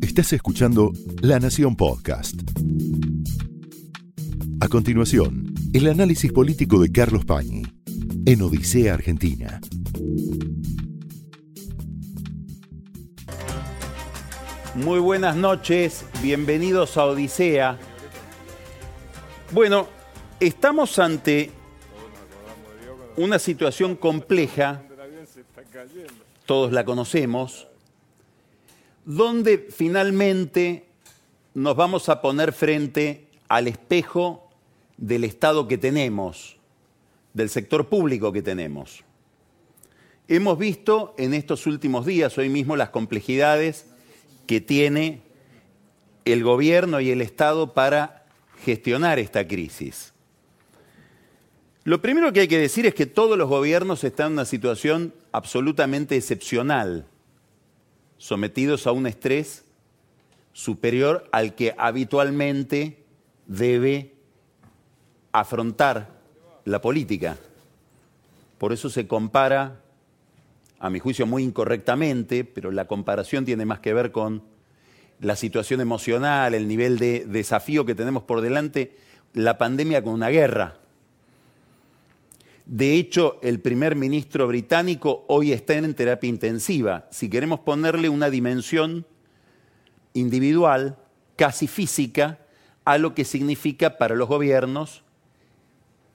Estás escuchando La Nación Podcast. A continuación, el análisis político de Carlos Pañi en Odisea Argentina. Muy buenas noches, bienvenidos a Odisea. Bueno, estamos ante una situación compleja, todos la conocemos, donde finalmente nos vamos a poner frente al espejo del Estado que tenemos, del sector público que tenemos. Hemos visto en estos últimos días, hoy mismo, las complejidades que tiene el gobierno y el Estado para gestionar esta crisis. Lo primero que hay que decir es que todos los gobiernos están en una situación absolutamente excepcional, sometidos a un estrés superior al que habitualmente debe afrontar la política. Por eso se compara a mi juicio muy incorrectamente, pero la comparación tiene más que ver con la situación emocional, el nivel de desafío que tenemos por delante, la pandemia con una guerra. De hecho, el primer ministro británico hoy está en terapia intensiva. Si queremos ponerle una dimensión individual, casi física, a lo que significa para los gobiernos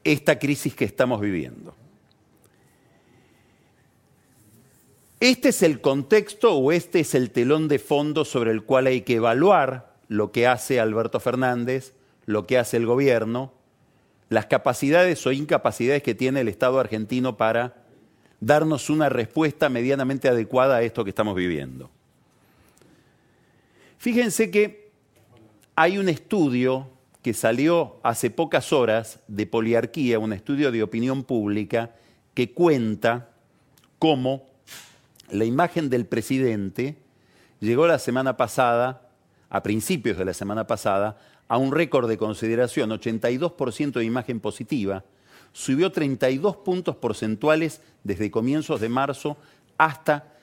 esta crisis que estamos viviendo. Este es el contexto o este es el telón de fondo sobre el cual hay que evaluar lo que hace Alberto Fernández, lo que hace el gobierno, las capacidades o incapacidades que tiene el Estado argentino para darnos una respuesta medianamente adecuada a esto que estamos viviendo. Fíjense que hay un estudio que salió hace pocas horas de Poliarquía, un estudio de opinión pública, que cuenta cómo la imagen del presidente llegó la semana pasada, a principios de la semana pasada, a un récord de consideración, 82% de imagen positiva, subió 32 puntos porcentuales desde comienzos de marzo hasta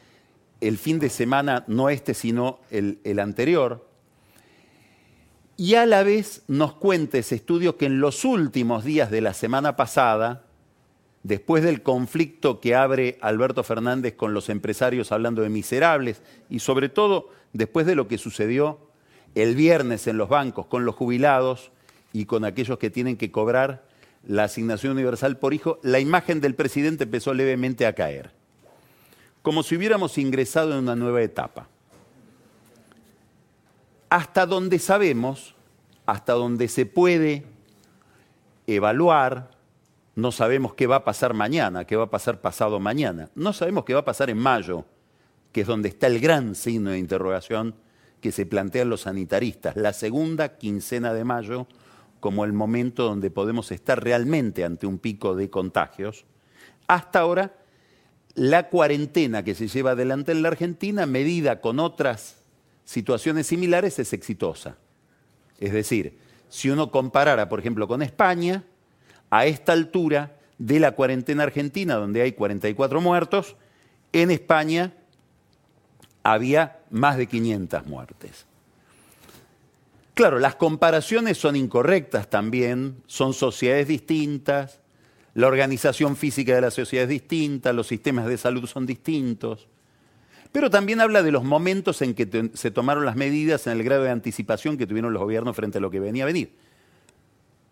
el fin de semana, no este, sino el, anterior. Y a la vez nos cuenta ese estudio que en los últimos días de la semana pasada, después del conflicto que abre Alberto Fernández con los empresarios hablando de miserables y sobre todo después de lo que sucedió el viernes en los bancos con los jubilados y con aquellos que tienen que cobrar la asignación universal por hijo, la imagen del presidente empezó levemente a caer, como si hubiéramos ingresado en una nueva etapa. Hasta donde sabemos, hasta donde se puede evaluar, no sabemos qué va a pasar mañana, qué va a pasar pasado mañana. No sabemos qué va a pasar en mayo, que es donde está el gran signo de interrogación que se plantean los sanitaristas. La segunda quincena de mayo como el momento donde podemos estar realmente ante un pico de contagios. Hasta ahora, la cuarentena que se lleva adelante en la Argentina, medida con otras situaciones similares, es exitosa. Es decir, si uno comparara, por ejemplo, con España, a esta altura de la cuarentena argentina, donde hay 44 muertos, en España había más de 500 muertes. Claro, las comparaciones son incorrectas también, son sociedades distintas, la organización física de la sociedad es distinta, los sistemas de salud son distintos, pero también habla de los momentos en que se tomaron las medidas, en el grado de anticipación que tuvieron los gobiernos frente a lo que venía a venir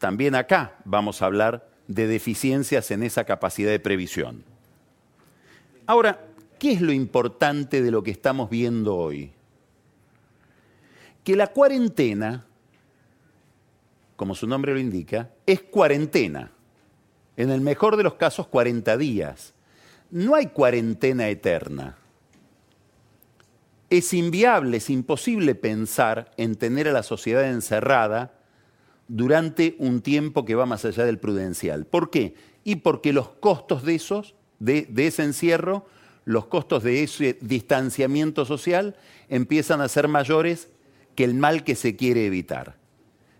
también acá vamos a hablar de deficiencias en esa capacidad de previsión. Ahora, ¿qué es lo importante de lo que estamos viendo hoy? Que la cuarentena, como su nombre lo indica, es cuarentena. En el mejor de los casos, 40 días. No hay cuarentena eterna. Es inviable, es imposible pensar en tener a la sociedad encerrada durante un tiempo que va más allá del prudencial. ¿Por qué? Y porque los costos de esos, de, ese encierro, los costos de ese distanciamiento social empiezan a ser mayores que el mal que se quiere evitar.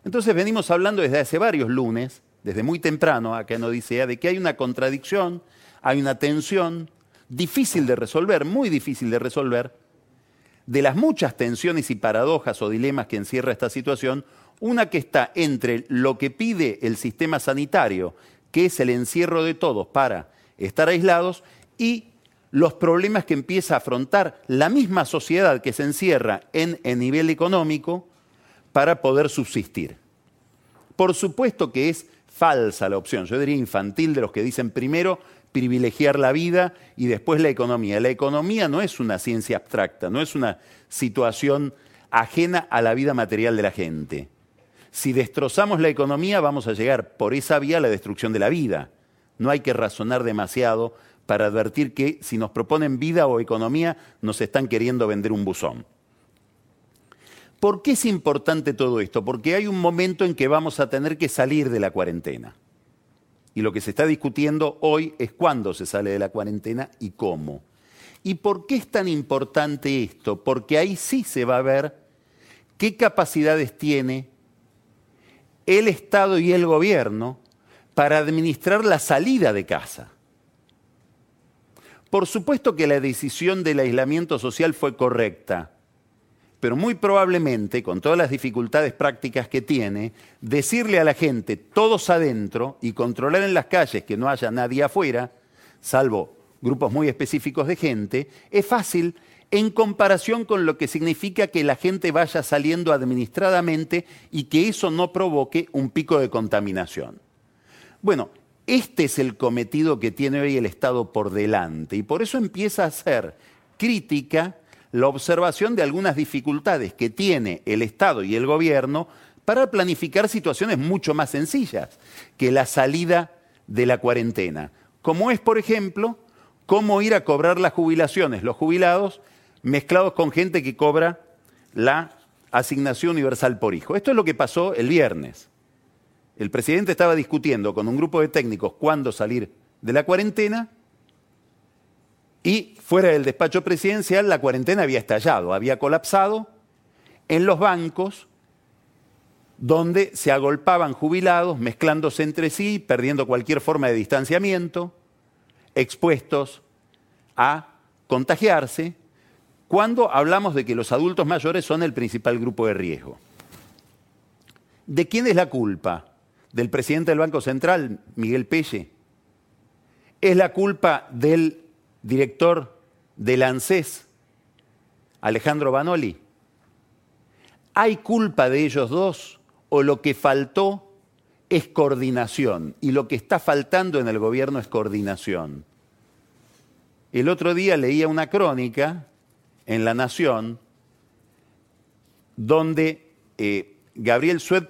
Entonces venimos hablando desde hace varios lunes, desde muy temprano acá en Odisea, de que hay una contradicción, hay una tensión difícil de resolver, muy difícil de resolver, de las muchas tensiones y paradojas o dilemas que encierra esta situación, una que está entre lo que pide el sistema sanitario, que es el encierro de todos para estar aislados, y los problemas que empieza a afrontar la misma sociedad que se encierra en el nivel económico para poder subsistir. Por supuesto que es falsa la opción, yo diría infantil de los que dicen primero privilegiar la vida y después la economía. La economía no es una ciencia abstracta, no es una situación ajena a la vida material de la gente. Si destrozamos la economía vamos a llegar por esa vía a la destrucción de la vida. No hay que razonar demasiado para advertir que si nos proponen vida o economía nos están queriendo vender un buzón. ¿Por qué es importante todo esto? Porque hay un momento en que vamos a tener que salir de la cuarentena. Y lo que se está discutiendo hoy es cuándo se sale de la cuarentena y cómo. ¿Y por qué es tan importante esto? Porque ahí sí se va a ver qué capacidades tiene el Estado y el gobierno para administrar la salida de casa. Por supuesto que la decisión del aislamiento social fue correcta, pero muy probablemente, con todas las dificultades prácticas que tiene, decirle a la gente todos adentro y controlar en las calles que no haya nadie afuera, salvo grupos muy específicos de gente, es fácil en comparación con lo que significa que la gente vaya saliendo administradamente y que eso no provoque un pico de contaminación. Bueno, este es el cometido que tiene hoy el Estado por delante y por eso empieza a ser crítica la observación de algunas dificultades que tiene el Estado y el gobierno para planificar situaciones mucho más sencillas que la salida de la cuarentena, como es, por ejemplo, cómo ir a cobrar las jubilaciones, los jubilados, mezclados con gente que cobra la asignación universal por hijo. Esto es lo que pasó el viernes. El presidente estaba discutiendo con un grupo de técnicos cuándo salir de la cuarentena y fuera del despacho presidencial la cuarentena había estallado, había colapsado en los bancos donde se agolpaban jubilados, mezclándose entre sí, perdiendo cualquier forma de distanciamiento, expuestos a contagiarse, cuando hablamos de que los adultos mayores son el principal grupo de riesgo. ¿De quién es la culpa? ¿Del presidente del Banco Central, Miguel Pelle? ¿Es la culpa del director del ANSES, Alejandro Banoli. ¿Hay culpa de ellos dos o lo que faltó es coordinación? Y lo que está faltando en el gobierno es coordinación. El otro día leía una crónica en La Nación donde eh, Gabriel Sued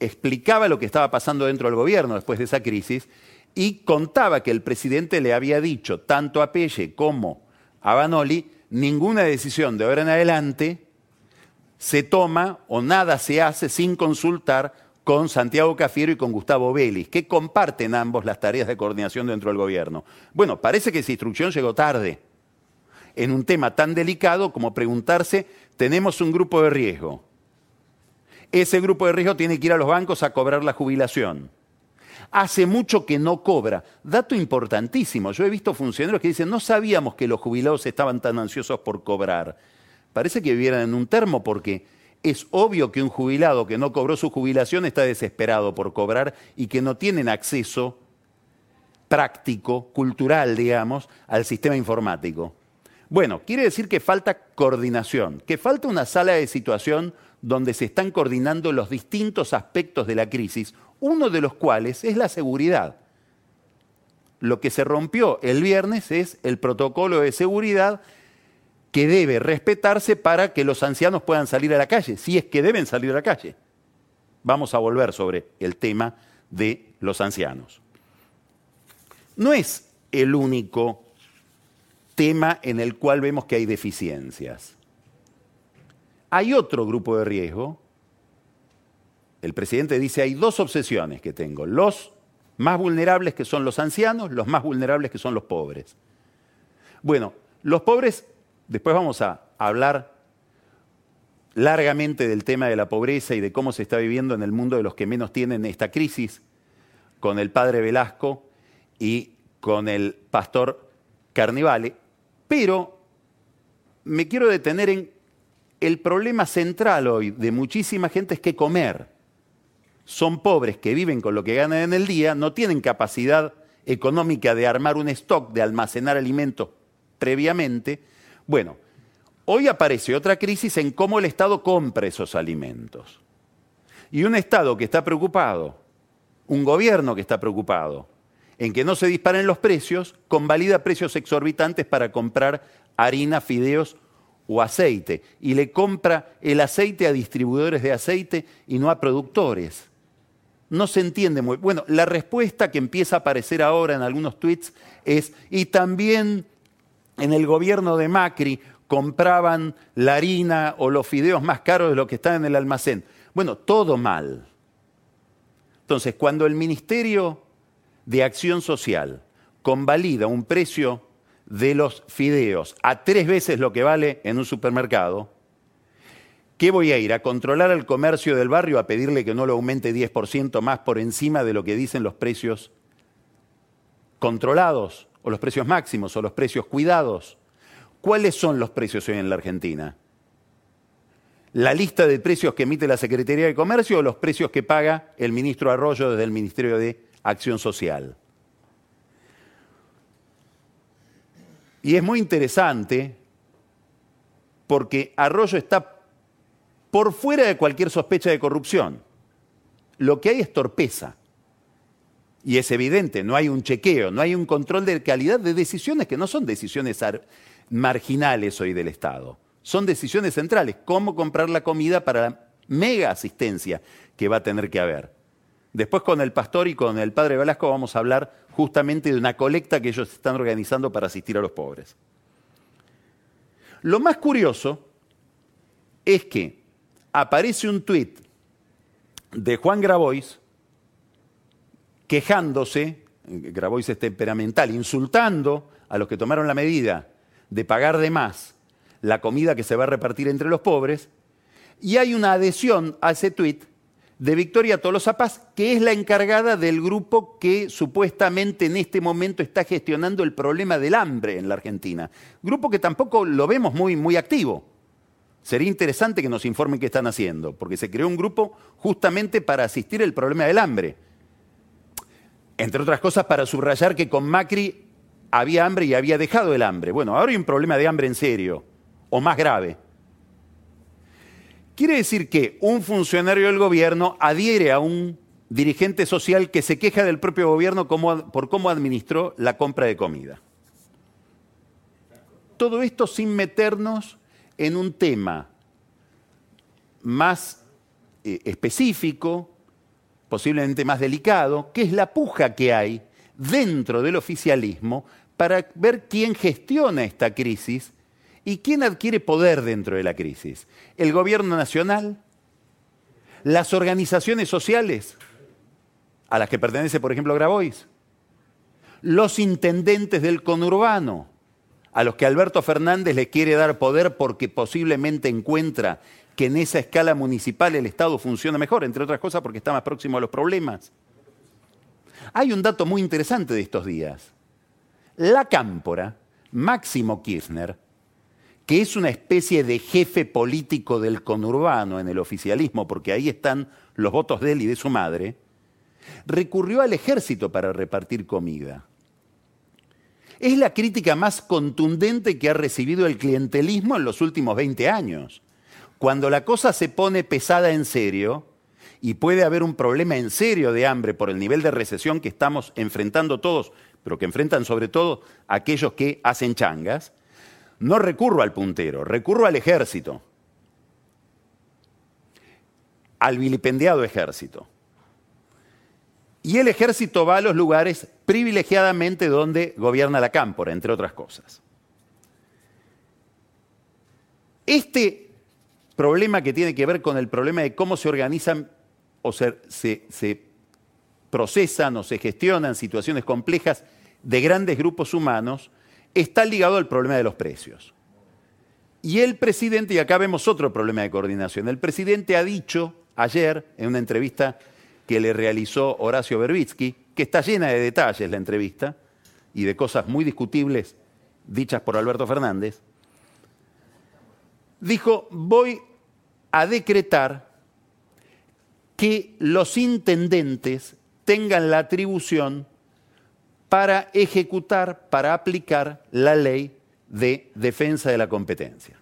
explicaba lo que estaba pasando dentro del gobierno después de esa crisis y contaba que el presidente le había dicho, tanto a Pelle como a Banoli, ninguna decisión de ahora en adelante se toma o nada se hace sin consultar con Santiago Cafiero y con Gustavo Vélez, que comparten ambos las tareas de coordinación dentro del gobierno. Bueno, parece que esa instrucción llegó tarde, en un tema tan delicado como preguntarse, tenemos un grupo de riesgo. Ese grupo de riesgo tiene que ir a los bancos a cobrar la jubilación hace mucho que no cobra. Dato importantísimo, yo he visto funcionarios que dicen, no sabíamos que los jubilados estaban tan ansiosos por cobrar. Parece que vivieran en un termo porque es obvio que un jubilado que no cobró su jubilación está desesperado por cobrar y que no tienen acceso práctico, cultural, digamos, al sistema informático. Bueno, quiere decir que falta coordinación, que falta una sala de situación donde se están coordinando los distintos aspectos de la crisis, uno de los cuales es la seguridad. Lo que se rompió el viernes es el protocolo de seguridad que debe respetarse para que los ancianos puedan salir a la calle, si es que deben salir a la calle. Vamos a volver sobre el tema de los ancianos. No es el único tema en el cual vemos que hay deficiencias. Hay otro grupo de riesgo el presidente dice, hay dos obsesiones que tengo, los más vulnerables que son los ancianos, los más vulnerables que son los pobres. Bueno, los pobres, después vamos a hablar largamente del tema de la pobreza y de cómo se está viviendo en el mundo de los que menos tienen esta crisis, con el padre Velasco y con el pastor Carnivale, pero me quiero detener en el problema central hoy de muchísima gente es que comer. Son pobres que viven con lo que ganan en el día, no tienen capacidad económica de armar un stock, de almacenar alimentos previamente. Bueno, hoy aparece otra crisis en cómo el Estado compra esos alimentos. Y un Estado que está preocupado, un gobierno que está preocupado en que no se disparen los precios, convalida precios exorbitantes para comprar harina, fideos o aceite. Y le compra el aceite a distribuidores de aceite y no a productores. No se entiende muy Bueno, la respuesta que empieza a aparecer ahora en algunos tweets es, y también en el gobierno de Macri compraban la harina o los fideos más caros de lo que están en el almacén. Bueno, todo mal. Entonces, cuando el Ministerio de Acción Social convalida un precio de los fideos a tres veces lo que vale en un supermercado, ¿qué voy a ir? ¿A controlar al comercio del barrio a pedirle que no lo aumente 10% más por encima de lo que dicen los precios controlados, o los precios máximos, o los precios cuidados? ¿Cuáles son los precios hoy en la Argentina? ¿La lista de precios que emite la Secretaría de Comercio o los precios que paga el ministro Arroyo desde el Ministerio de Acción Social? Y es muy interesante porque Arroyo está por fuera de cualquier sospecha de corrupción. Lo que hay es torpeza. Y es evidente, no hay un chequeo, no hay un control de calidad de decisiones que no son decisiones marginales hoy del Estado. Son decisiones centrales. Cómo comprar la comida para la mega asistencia que va a tener que haber. Después con el pastor y con el padre Velasco vamos a hablar justamente de una colecta que ellos están organizando para asistir a los pobres. Lo más curioso es que aparece un tuit de Juan Grabois quejándose, Grabois es temperamental, insultando a los que tomaron la medida de pagar de más la comida que se va a repartir entre los pobres, y hay una adhesión a ese tuit de Victoria Tolosa Paz, que es la encargada del grupo que supuestamente en este momento está gestionando el problema del hambre en la Argentina. Grupo que tampoco lo vemos muy, muy activo. Sería interesante que nos informen qué están haciendo, porque se creó un grupo justamente para asistir el problema del hambre. Entre otras cosas, para subrayar que con Macri había hambre y había dejado el hambre. Bueno, ahora hay un problema de hambre en serio, o más grave. Quiere decir que un funcionario del gobierno adhiere a un dirigente social que se queja del propio gobierno por cómo administró la compra de comida. Todo esto sin meternos en un tema más eh, específico, posiblemente más delicado, que es la puja que hay dentro del oficialismo para ver quién gestiona esta crisis ¿Y quién adquiere poder dentro de la crisis? ¿El gobierno nacional? ¿Las organizaciones sociales? A las que pertenece, por ejemplo, Grabois. Los intendentes del conurbano, a los que Alberto Fernández le quiere dar poder porque posiblemente encuentra que en esa escala municipal el Estado funciona mejor, entre otras cosas porque está más próximo a los problemas. Hay un dato muy interesante de estos días. La cámpora, Máximo Kirchner, que es una especie de jefe político del conurbano en el oficialismo, porque ahí están los votos de él y de su madre, recurrió al ejército para repartir comida. Es la crítica más contundente que ha recibido el clientelismo en los últimos 20 años. Cuando la cosa se pone pesada en serio, y puede haber un problema en serio de hambre por el nivel de recesión que estamos enfrentando todos, pero que enfrentan sobre todo aquellos que hacen changas, no recurro al puntero, recurro al ejército, al vilipendiado ejército. Y el ejército va a los lugares privilegiadamente donde gobierna la cámpora, entre otras cosas. Este problema que tiene que ver con el problema de cómo se organizan o se, procesan o se gestionan situaciones complejas de grandes grupos humanos, está ligado al problema de los precios. Y el presidente, y acá vemos otro problema de coordinación, el presidente ha dicho ayer en una entrevista que le realizó Horacio Berbitsky, que está llena de detalles la entrevista y de cosas muy discutibles dichas por Alberto Fernández, dijo, voy a decretar que los intendentes tengan la atribución para ejecutar, para aplicar la ley de defensa de la competencia.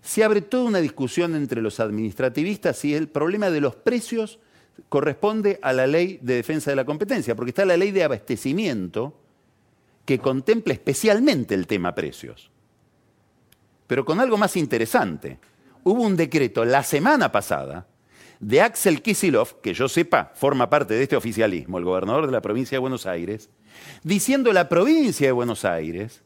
Se abre toda una discusión entre los administrativistas si el problema de los precios corresponde a la ley de defensa de la competencia, porque está la ley de abastecimiento que contempla especialmente el tema precios. Pero con algo más interesante. Hubo un decreto la semana pasada de Axel Kisilov, que yo sepa forma parte de este oficialismo, el gobernador de la provincia de Buenos Aires, diciendo la provincia de Buenos Aires,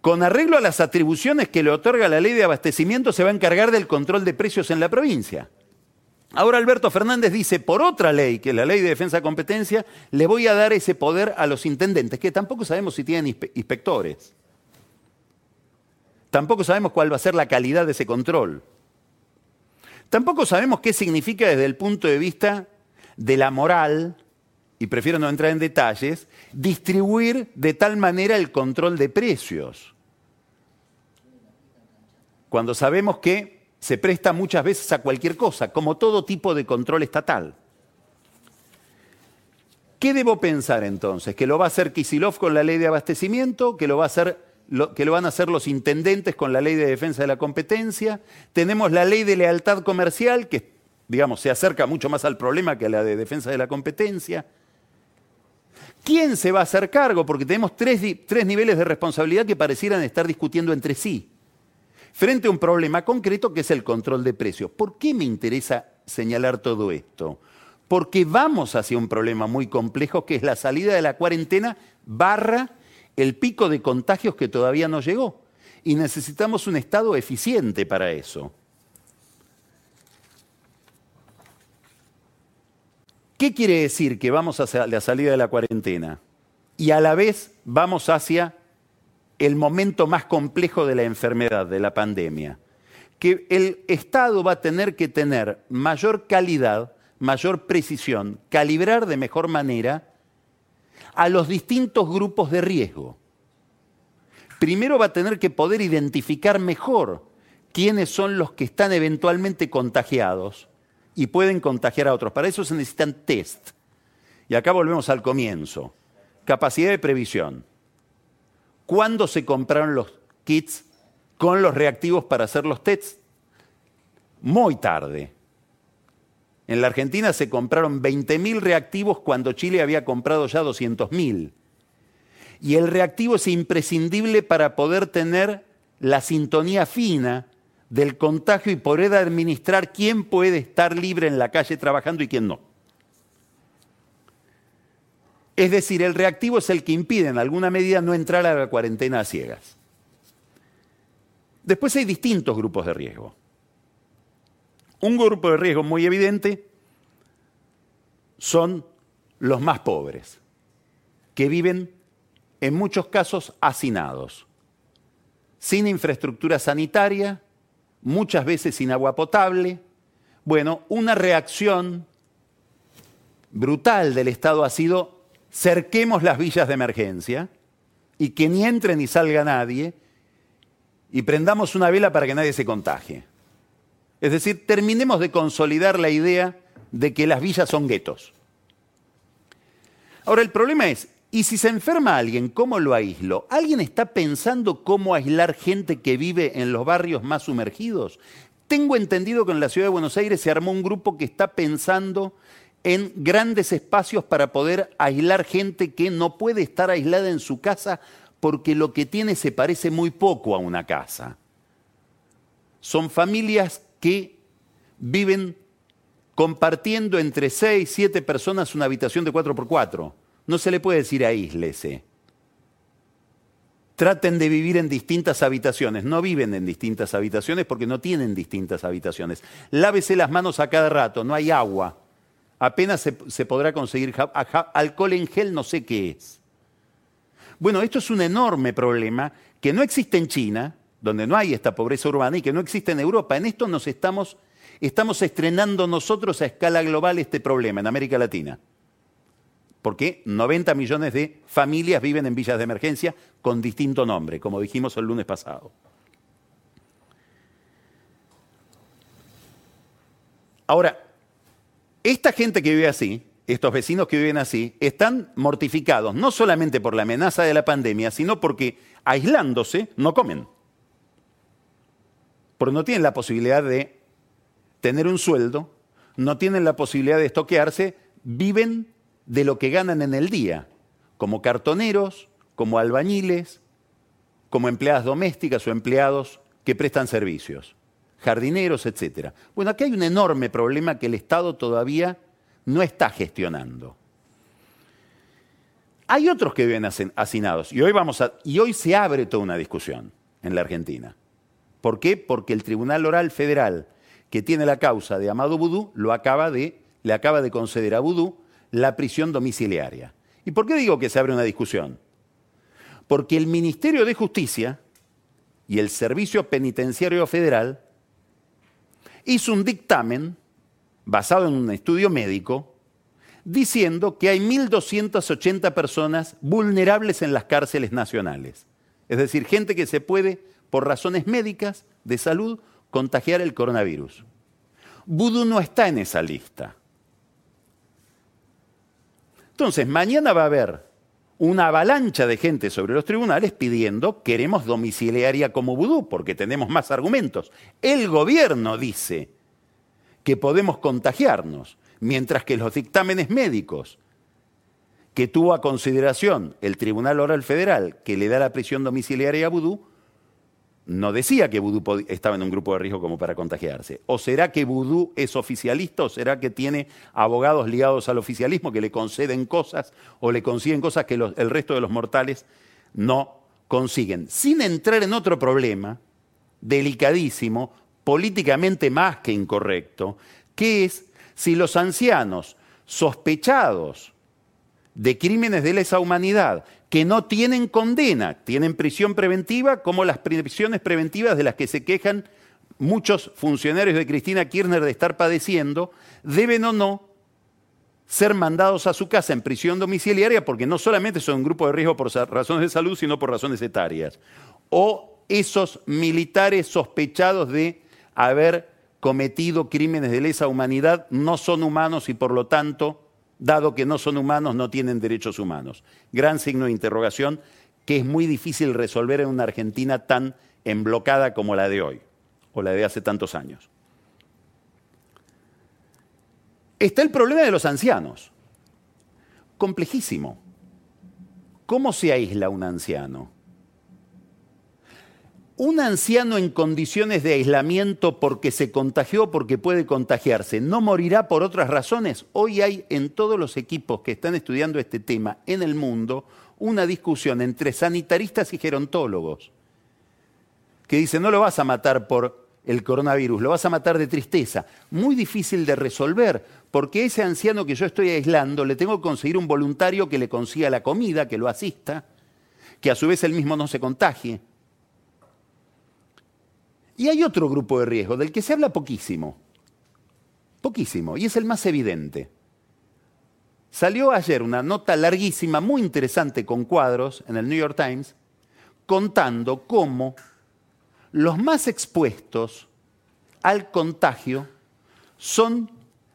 con arreglo a las atribuciones que le otorga la ley de abastecimiento, se va a encargar del control de precios en la provincia. Ahora Alberto Fernández dice, por otra ley, que es la ley de defensa de competencia, le voy a dar ese poder a los intendentes, que tampoco sabemos si tienen inspectores. Tampoco sabemos cuál va a ser la calidad de ese control. Tampoco sabemos qué significa desde el punto de vista de la moral, y prefiero no entrar en detalles, distribuir de tal manera el control de precios. Cuando sabemos que se presta muchas veces a cualquier cosa, como todo tipo de control estatal. ¿Qué debo pensar entonces? ¿Que lo va a hacer Kisilov con la ley de abastecimiento? ¿Que lo va a hacer que lo van a hacer los intendentes con la ley de defensa de la competencia. Tenemos la ley de lealtad comercial, que digamos, se acerca mucho más al problema que a la de defensa de la competencia. ¿Quién se va a hacer cargo? Porque tenemos tres, tres niveles de responsabilidad que parecieran estar discutiendo entre sí, frente a un problema concreto que es el control de precios. ¿Por qué me interesa señalar todo esto? Porque vamos hacia un problema muy complejo que es la salida de la cuarentena barra el pico de contagios que todavía no llegó. Y necesitamos un Estado eficiente para eso. ¿Qué quiere decir que vamos hacia la salida de la cuarentena? Y a la vez vamos hacia el momento más complejo de la enfermedad, de la pandemia. Que el Estado va a tener que tener mayor calidad, mayor precisión, calibrar de mejor manera a los distintos grupos de riesgo. Primero va a tener que poder identificar mejor quiénes son los que están eventualmente contagiados y pueden contagiar a otros. Para eso se necesitan test. Y acá volvemos al comienzo. Capacidad de previsión. ¿Cuándo se compraron los kits con los reactivos para hacer los tests? Muy tarde. En la Argentina se compraron 20.000 reactivos cuando Chile había comprado ya 200.000. Y el reactivo es imprescindible para poder tener la sintonía fina del contagio y poder administrar quién puede estar libre en la calle trabajando y quién no. Es decir, el reactivo es el que impide en alguna medida no entrar a la cuarentena a ciegas. Después hay distintos grupos de riesgo. Un grupo de riesgo muy evidente son los más pobres, que viven en muchos casos hacinados, sin infraestructura sanitaria, muchas veces sin agua potable. Bueno, una reacción brutal del Estado ha sido cerquemos las villas de emergencia y que ni entre ni salga nadie y prendamos una vela para que nadie se contagie. Es decir, terminemos de consolidar la idea de que las villas son guetos. Ahora, el problema es, ¿y si se enferma alguien, cómo lo aíslo? ¿Alguien está pensando cómo aislar gente que vive en los barrios más sumergidos? Tengo entendido que en la ciudad de Buenos Aires se armó un grupo que está pensando en grandes espacios para poder aislar gente que no puede estar aislada en su casa porque lo que tiene se parece muy poco a una casa. Son familias que viven compartiendo entre seis, siete personas una habitación de 4x4. No se le puede decir aíslese. Traten de vivir en distintas habitaciones. No viven en distintas habitaciones porque no tienen distintas habitaciones. Lávese las manos a cada rato, no hay agua. Apenas se, se podrá conseguir alcohol en gel, no sé qué es. Bueno, esto es un enorme problema que no existe en China, donde no hay esta pobreza urbana y que no existe en Europa. En esto nos estamos, estamos estrenando nosotros a escala global este problema en América Latina. porque 90 millones de familias viven en villas de emergencia con distinto nombre, como dijimos el lunes pasado. Ahora, esta gente que vive así, estos vecinos que viven así, están mortificados no solamente por la amenaza de la pandemia, sino porque aislándose no comen. Porque no tienen la posibilidad de tener un sueldo, no tienen la posibilidad de estoquearse, viven de lo que ganan en el día, como cartoneros, como albañiles, como empleadas domésticas o empleados que prestan servicios, jardineros, etc. Bueno, aquí hay un enorme problema que el Estado todavía no está gestionando. Hay otros que viven hacinados y hoy, vamos a, y hoy se abre toda una discusión en la Argentina. ¿Por qué? Porque el Tribunal Oral Federal que tiene la causa de Amado Vudú lo acaba de, le acaba de conceder a Vudú la prisión domiciliaria. ¿Y por qué digo que se abre una discusión? Porque el Ministerio de Justicia y el Servicio Penitenciario Federal hizo un dictamen basado en un estudio médico, diciendo que hay 1.280 personas vulnerables en las cárceles nacionales. Es decir, gente que se puede, por razones médicas, de salud, contagiar el coronavirus. Vudú no está en esa lista. Entonces, mañana va a haber una avalancha de gente sobre los tribunales pidiendo queremos domiciliaria como vudú, porque tenemos más argumentos. El gobierno dice que podemos contagiarnos, mientras que los dictámenes médicos que tuvo a consideración el Tribunal Oral Federal, que le da la prisión domiciliaria a Vudú, no decía que Vudú estaba en un grupo de riesgo como para contagiarse. ¿O será que Vudú es oficialista o será que tiene abogados ligados al oficialismo que le conceden cosas o le consiguen cosas que el resto de los mortales no consiguen? Sin entrar en otro problema delicadísimo, políticamente más que incorrecto, que es si los ancianos sospechados de crímenes de lesa humanidad que no tienen condena, tienen prisión preventiva, como las prisiones preventivas de las que se quejan muchos funcionarios de Cristina Kirchner de estar padeciendo, deben o no ser mandados a su casa en prisión domiciliaria porque no solamente son un grupo de riesgo por razones de salud, sino por razones etarias. O esos militares sospechados de haber cometido crímenes de lesa humanidad no son humanos y por lo tanto, dado que no son humanos, no tienen derechos humanos. Gran signo de interrogación que es muy difícil resolver en una Argentina tan emblocada como la de hoy, o la de hace tantos años. Está el problema de los ancianos. Complejísimo. ¿Cómo se aísla un anciano? Un anciano en condiciones de aislamiento porque se contagió, porque puede contagiarse, ¿no morirá por otras razones? Hoy hay en todos los equipos que están estudiando este tema en el mundo una discusión entre sanitaristas y gerontólogos que dicen, no lo vas a matar por el coronavirus, lo vas a matar de tristeza. Muy difícil de resolver, porque ese anciano que yo estoy aislando le tengo que conseguir un voluntario que le consiga la comida, que lo asista, que a su vez él mismo no se contagie y hay otro grupo de riesgo del que se habla poquísimo, poquísimo, y es el más evidente. Salió ayer una nota larguísima, muy interesante, con cuadros en el New York Times, contando cómo los más expuestos al contagio son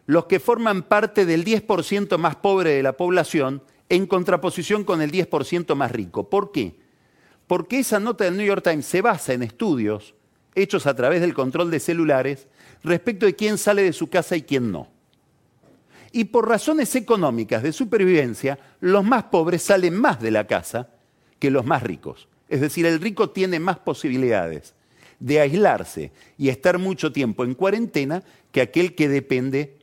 los que forman parte del 10% más pobre de la población en contraposición con el 10% más rico. ¿Por qué? Porque esa nota del New York Times se basa en estudios hechos a través del control de celulares respecto de quién sale de su casa y quién no. Y por razones económicas de supervivencia, los más pobres salen más de la casa que los más ricos. Es decir, el rico tiene más posibilidades de aislarse y estar mucho tiempo en cuarentena que aquel que depende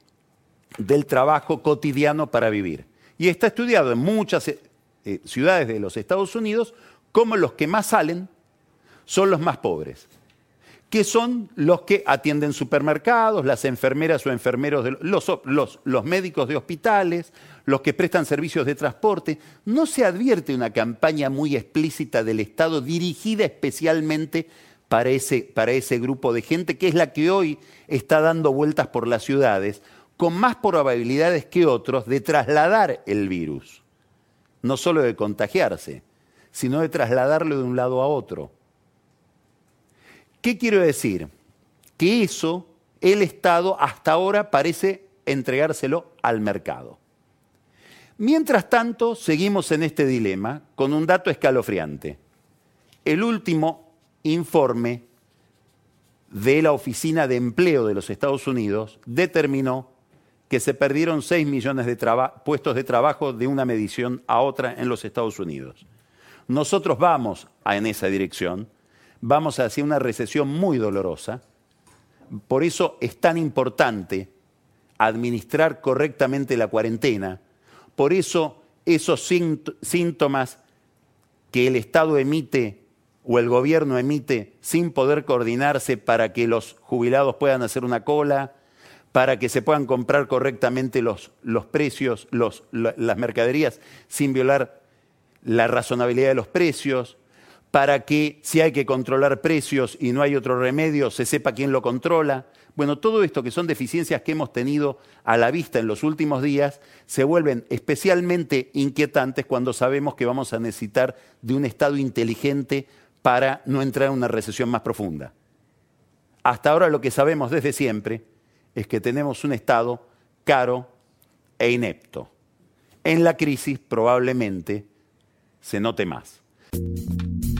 del trabajo cotidiano para vivir. Y está estudiado en muchas eh, ciudades de los Estados Unidos como los que más salen son los más pobres que son los que atienden supermercados, las enfermeras o enfermeros, de los, médicos de hospitales, los que prestan servicios de transporte. No se advierte una campaña muy explícita del Estado dirigida especialmente para ese, para ese grupo de gente, que es la que hoy está dando vueltas por las ciudades, con más probabilidades que otros de trasladar el virus. No solo de contagiarse, sino de trasladarlo de un lado a otro. ¿Qué quiero decir? Que eso el Estado hasta ahora parece entregárselo al mercado. Mientras tanto, seguimos en este dilema con un dato escalofriante. El último informe de la Oficina de Empleo de los Estados Unidos determinó que se perdieron 6 millones de puestos de trabajo de una medición a otra en los Estados Unidos. Nosotros vamos en esa dirección, vamos hacia una recesión muy dolorosa, por eso es tan importante administrar correctamente la cuarentena, por eso esos síntomas que el Estado emite o el gobierno emite sin poder coordinarse para que los jubilados puedan hacer una cola, para que se puedan comprar correctamente los, precios, las mercaderías sin violar la razonabilidad de los precios, para que si hay que controlar precios y no hay otro remedio, se sepa quién lo controla. Bueno, todo esto que son deficiencias que hemos tenido a la vista en los últimos días, se vuelven especialmente inquietantes cuando sabemos que vamos a necesitar de un Estado inteligente para no entrar en una recesión más profunda. Hasta ahora lo que sabemos desde siempre es que tenemos un Estado caro e inepto. En la crisis probablemente se note más.